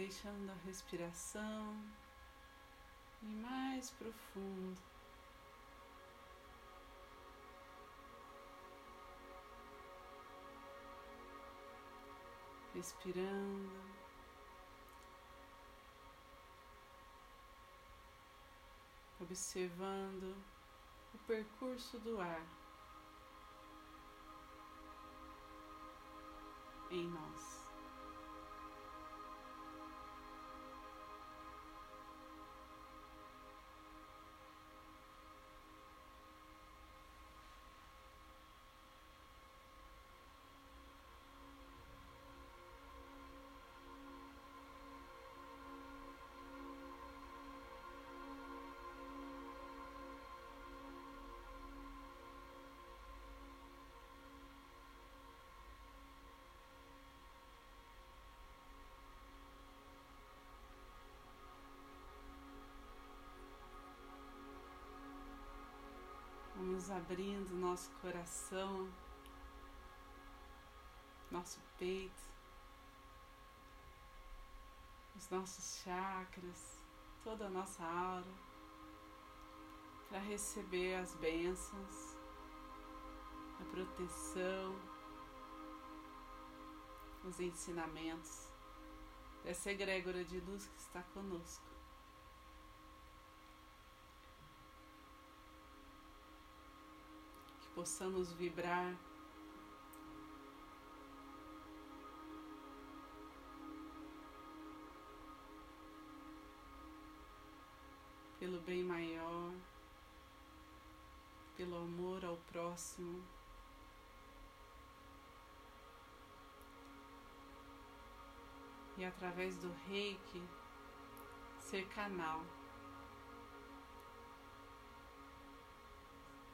deixando a respiração ir mais profundo. Respirando, observando o percurso do ar em nós. Abrindo nosso coração, nosso peito, os nossos chakras, toda a nossa aura, para receber as bênçãos, a proteção, os ensinamentos dessa egrégora de luz que está conosco. Possamos vibrar. Pelo bem maior, pelo amor ao próximo. E através do reiki ser canal,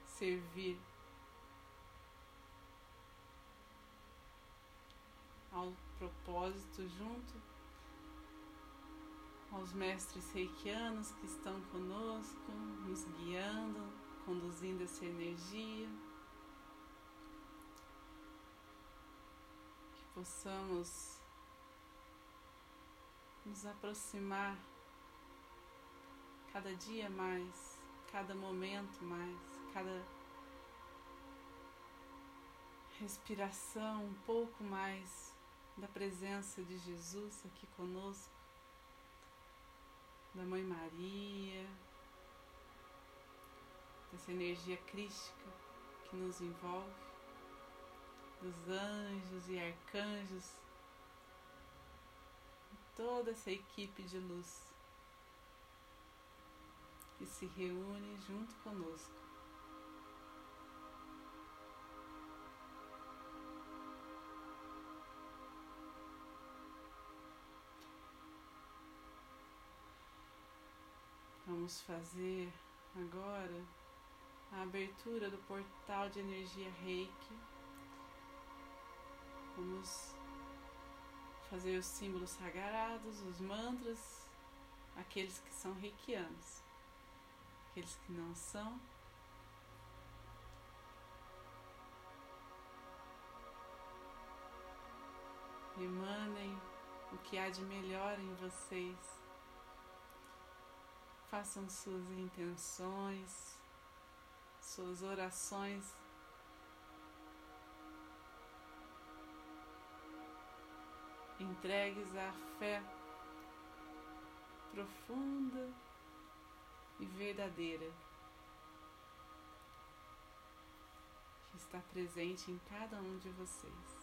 servir ao propósito junto aos mestres reikianos que estão conosco, nos guiando, conduzindo essa energia. Que possamos nos aproximar cada dia mais, cada momento mais, cada respiração um pouco mais da presença de Jesus aqui conosco, da Mãe Maria, dessa energia crística que nos envolve, dos anjos e arcanjos, toda essa equipe de luz que se reúne junto conosco. Vamos fazer agora a abertura do portal de energia Reiki. Vamos fazer os símbolos sagrados, os mantras, aqueles que são reikianos, aqueles que não são. Emanem o que há de melhor em vocês façam suas intenções, suas orações. Entregues à fé profunda e verdadeira que está presente em cada um de vocês.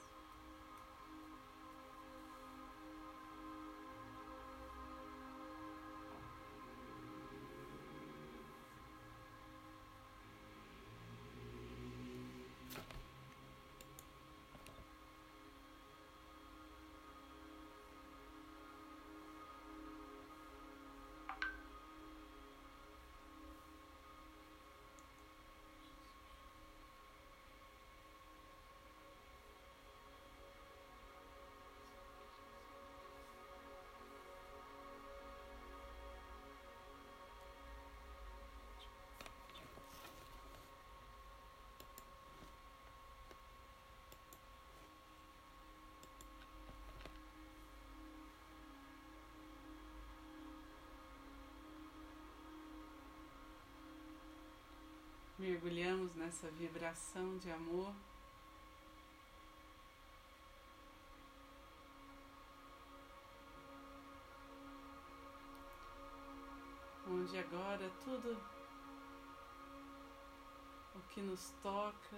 Mergulhamos nessa vibração de amor. Onde agora tudo o que nos toca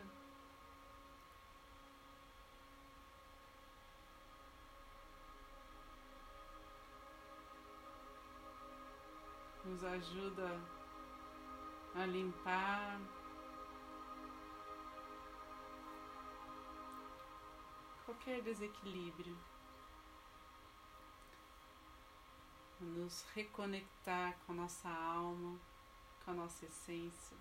nos ajuda a limpar qualquer desequilíbrio, a nos reconectar com a nossa alma, com a nossa essência.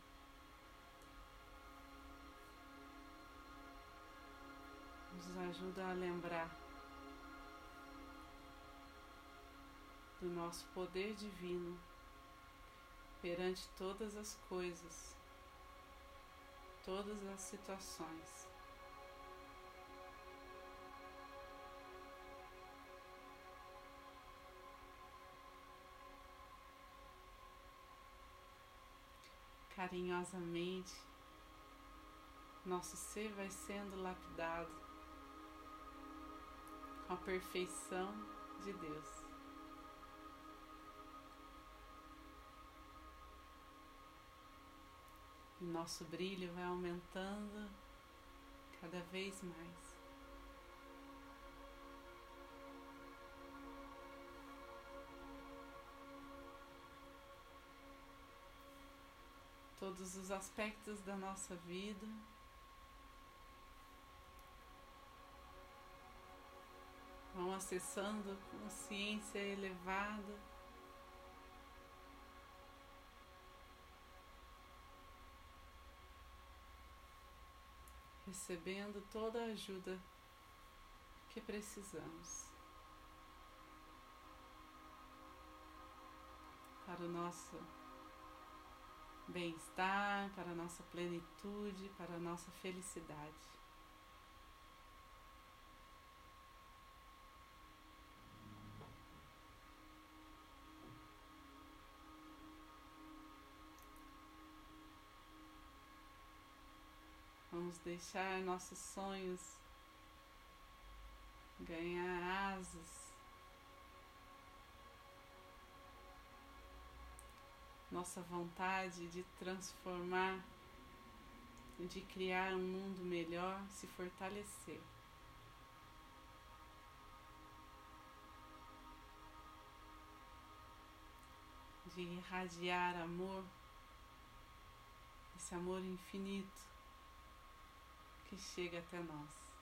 Nos ajuda a lembrar do nosso poder divino perante todas as coisas, todas as situações. Carinhosamente, nosso ser vai sendo lapidado com a perfeição de Deus. E nosso brilho vai aumentando cada vez mais. Todos os aspectos da nossa vida vão acessando consciência elevada. recebendo toda a ajuda que precisamos para o nosso bem-estar, para a nossa plenitude, para a nossa felicidade. Vamos deixar nossos sonhos ganhar asas. Nossa vontade de transformar, de criar um mundo melhor se fortalecer. De irradiar amor, esse amor infinito que chega até nós.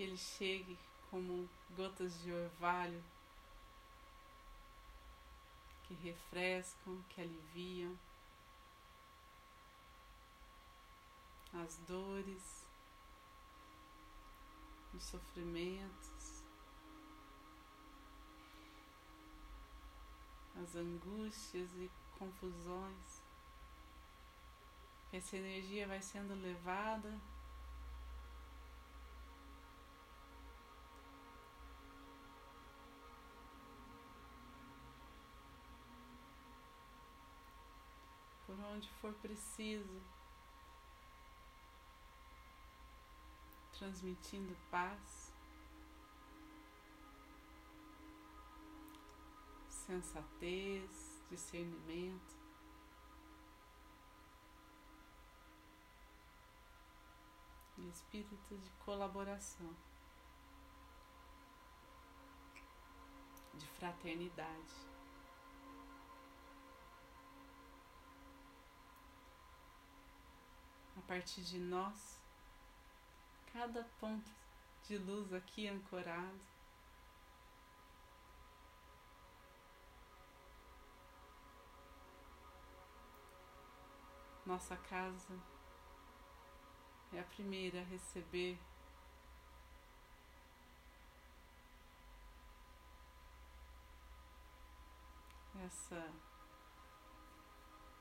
Que ele chegue como gotas de orvalho que refrescam, que aliviam as dores, os sofrimentos. as angústias e confusões. Essa energia vai sendo levada onde for preciso, transmitindo paz. sensatez, discernimento. E espírito de colaboração, de fraternidade. Partir de nós, cada ponto de luz aqui ancorado. Nossa casa é a primeira a receber. Essa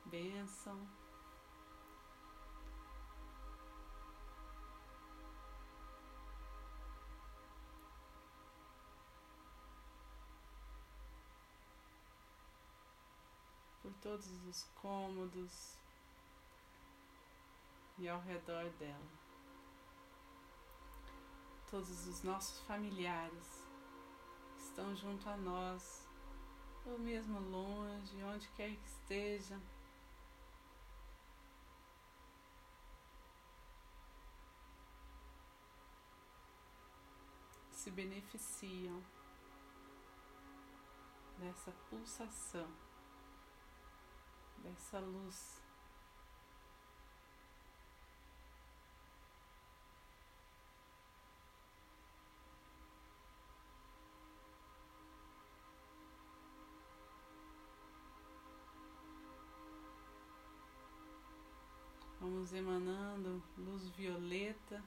bênção. Todos os cômodos e ao redor dela. Todos os nossos familiares estão junto a nós, ou mesmo longe, onde quer que esteja. Se beneficiam dessa pulsação, dessa luz. Vamos emanando luz violeta.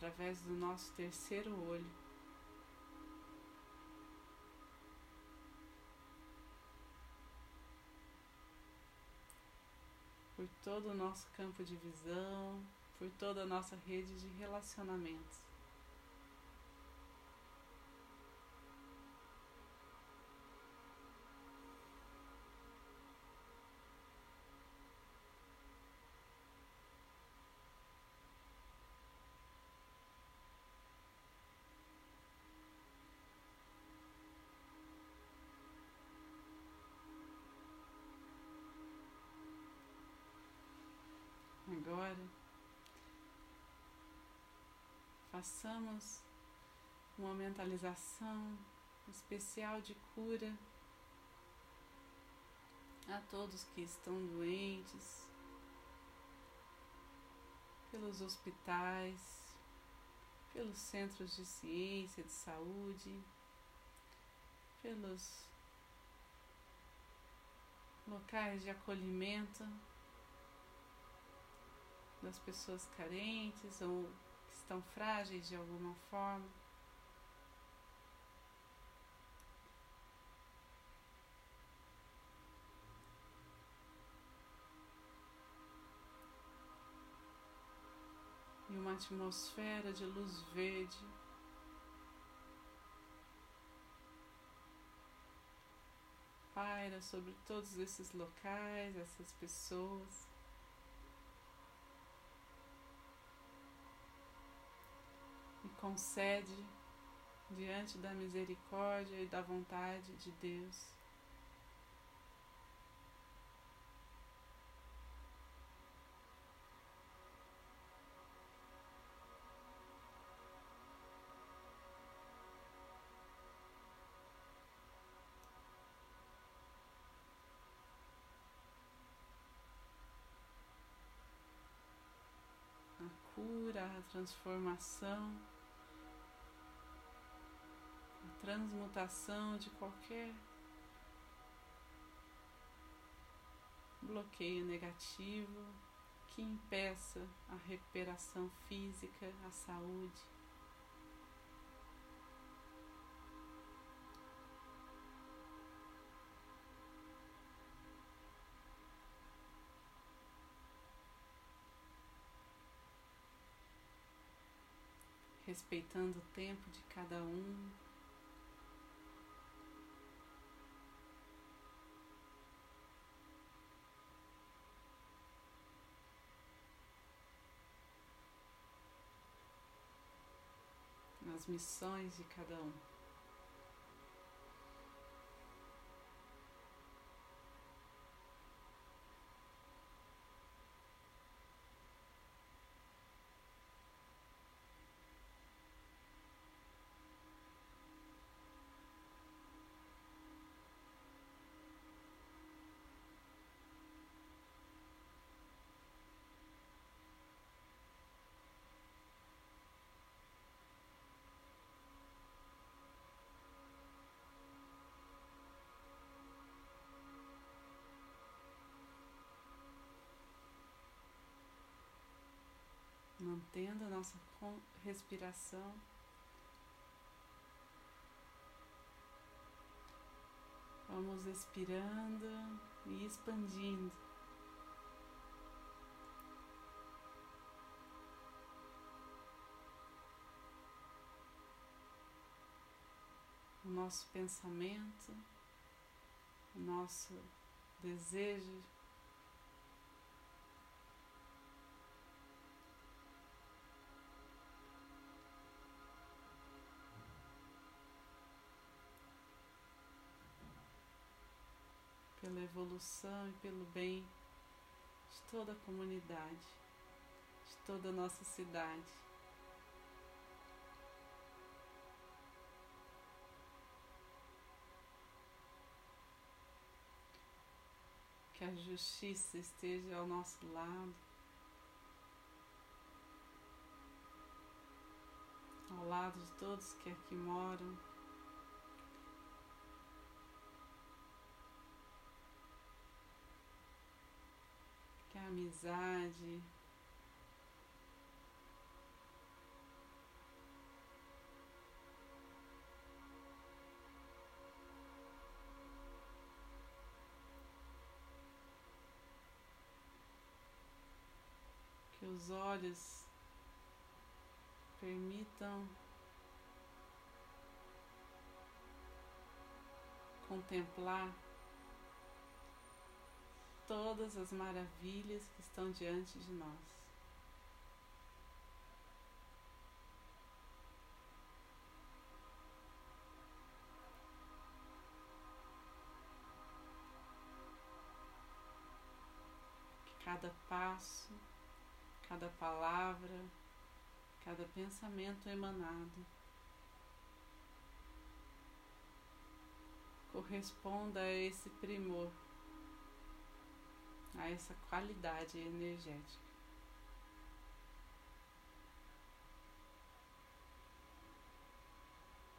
Através do nosso terceiro olho. Por todo o nosso campo de visão, por toda a nossa rede de relacionamentos. Agora, façamos uma mentalização especial de cura a todos que estão doentes, pelos hospitais, pelos centros de ciência, de saúde, pelos locais de acolhimento das pessoas carentes ou que estão frágeis de alguma forma. E uma atmosfera de luz verde paira sobre todos esses locais, essas pessoas. Concede diante da misericórdia e da vontade de Deus. A cura, a transformação transmutação de qualquer bloqueio negativo que impeça a recuperação física, a saúde. Respeitando o tempo de cada um. As missões de cada um. mantendo a nossa respiração. Vamos expirando e expandindo. O nosso pensamento, o nosso desejo evolução e pelo bem de toda a comunidade, de toda a nossa cidade. Que a justiça esteja ao nosso lado, ao lado de todos que aqui moram. Amizade. Que os olhos permitam contemplar todas as maravilhas que estão diante de nós. Cada passo, cada palavra, cada pensamento emanado corresponda a esse primor a essa qualidade energética.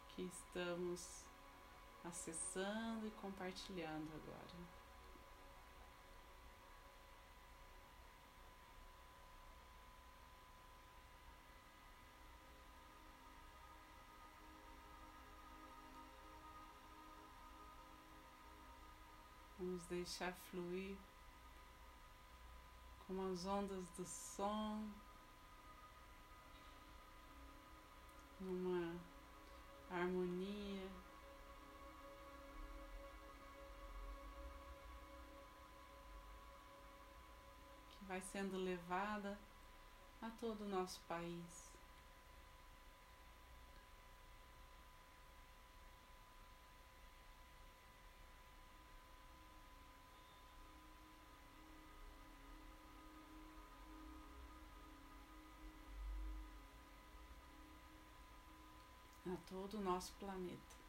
Que estamos acessando e compartilhando agora. Vamos deixar fluir como as ondas do som, numa harmonia. que Vai sendo levada a todo o nosso país. a todo o nosso planeta.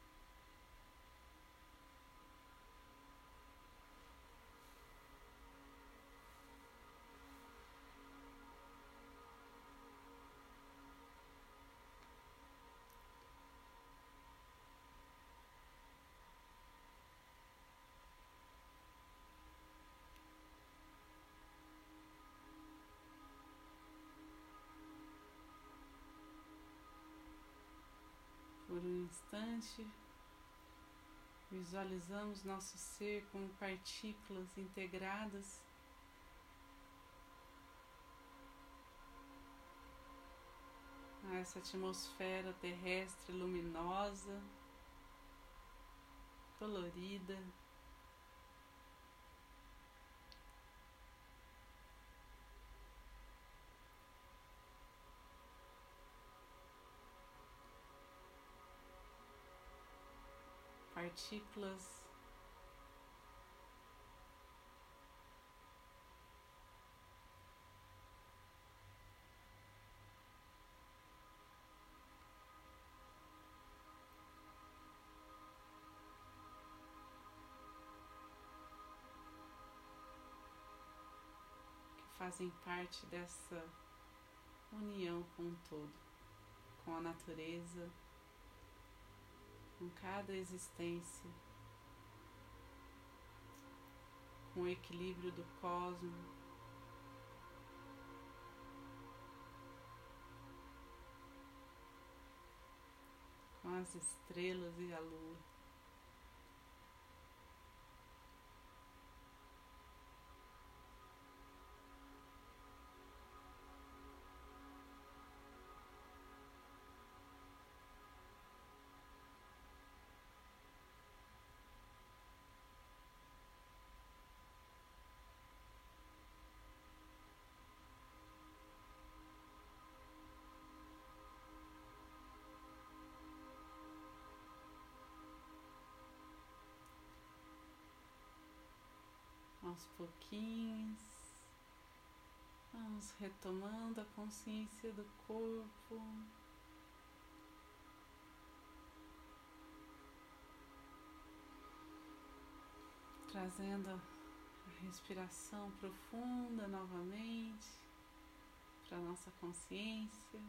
Por um instante, visualizamos nosso ser como partículas integradas a essa atmosfera terrestre luminosa, colorida. Partículas. Que fazem parte dessa união com o todo, com a natureza com cada existência, com o equilíbrio do cosmos. Com as estrelas e a lua. Aos pouquinhos, vamos retomando a consciência do corpo. Trazendo a respiração profunda novamente para nossa consciência.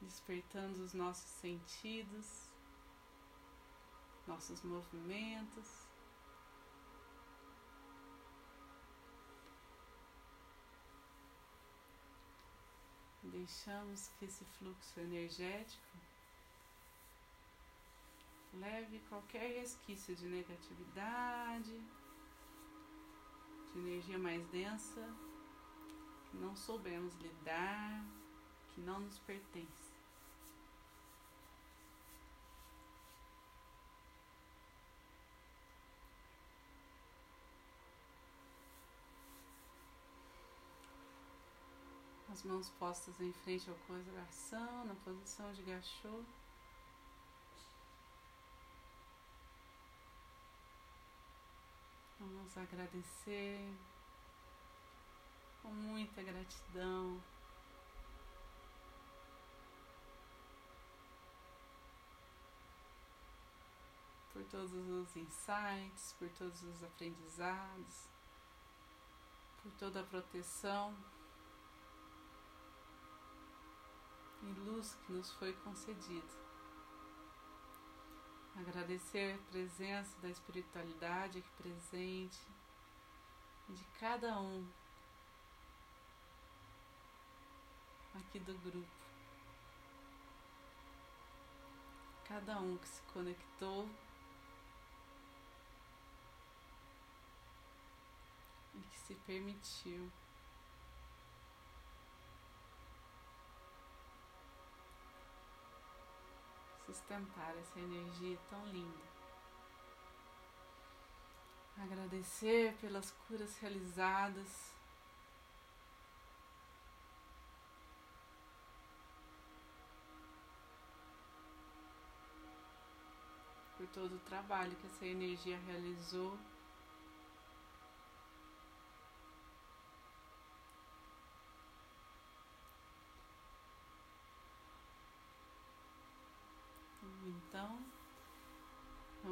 despertando os nossos sentidos, nossos movimentos. Deixamos que esse fluxo energético leve qualquer resquício de negatividade, de energia mais densa que não soubemos lidar, que não nos pertence. As mãos postas em frente ao coração, na posição de gachô. Vamos agradecer com muita gratidão. Por todos os insights, por todos os aprendizados, por toda a proteção e luz que nos foi concedido. Agradecer a presença da espiritualidade aqui presente de cada um aqui do grupo. Cada um que se conectou e que se permitiu. Sustentar essa energia tão linda. Agradecer pelas curas realizadas. Por todo o trabalho que essa energia realizou.